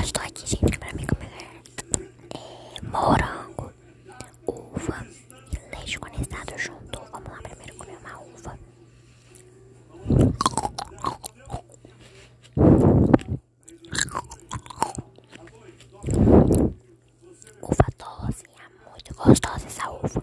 Hoje tô aqui, gente, pra mim comer é, morango, uva e leite condensado junto. Vamos lá primeiro comer uma uva. Uva doce, é muito gostosa essa uva.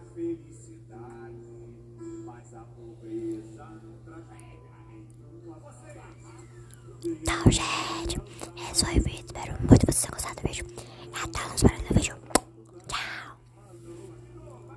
vocês tenham gostado do vídeo. Até nos próximos vídeos.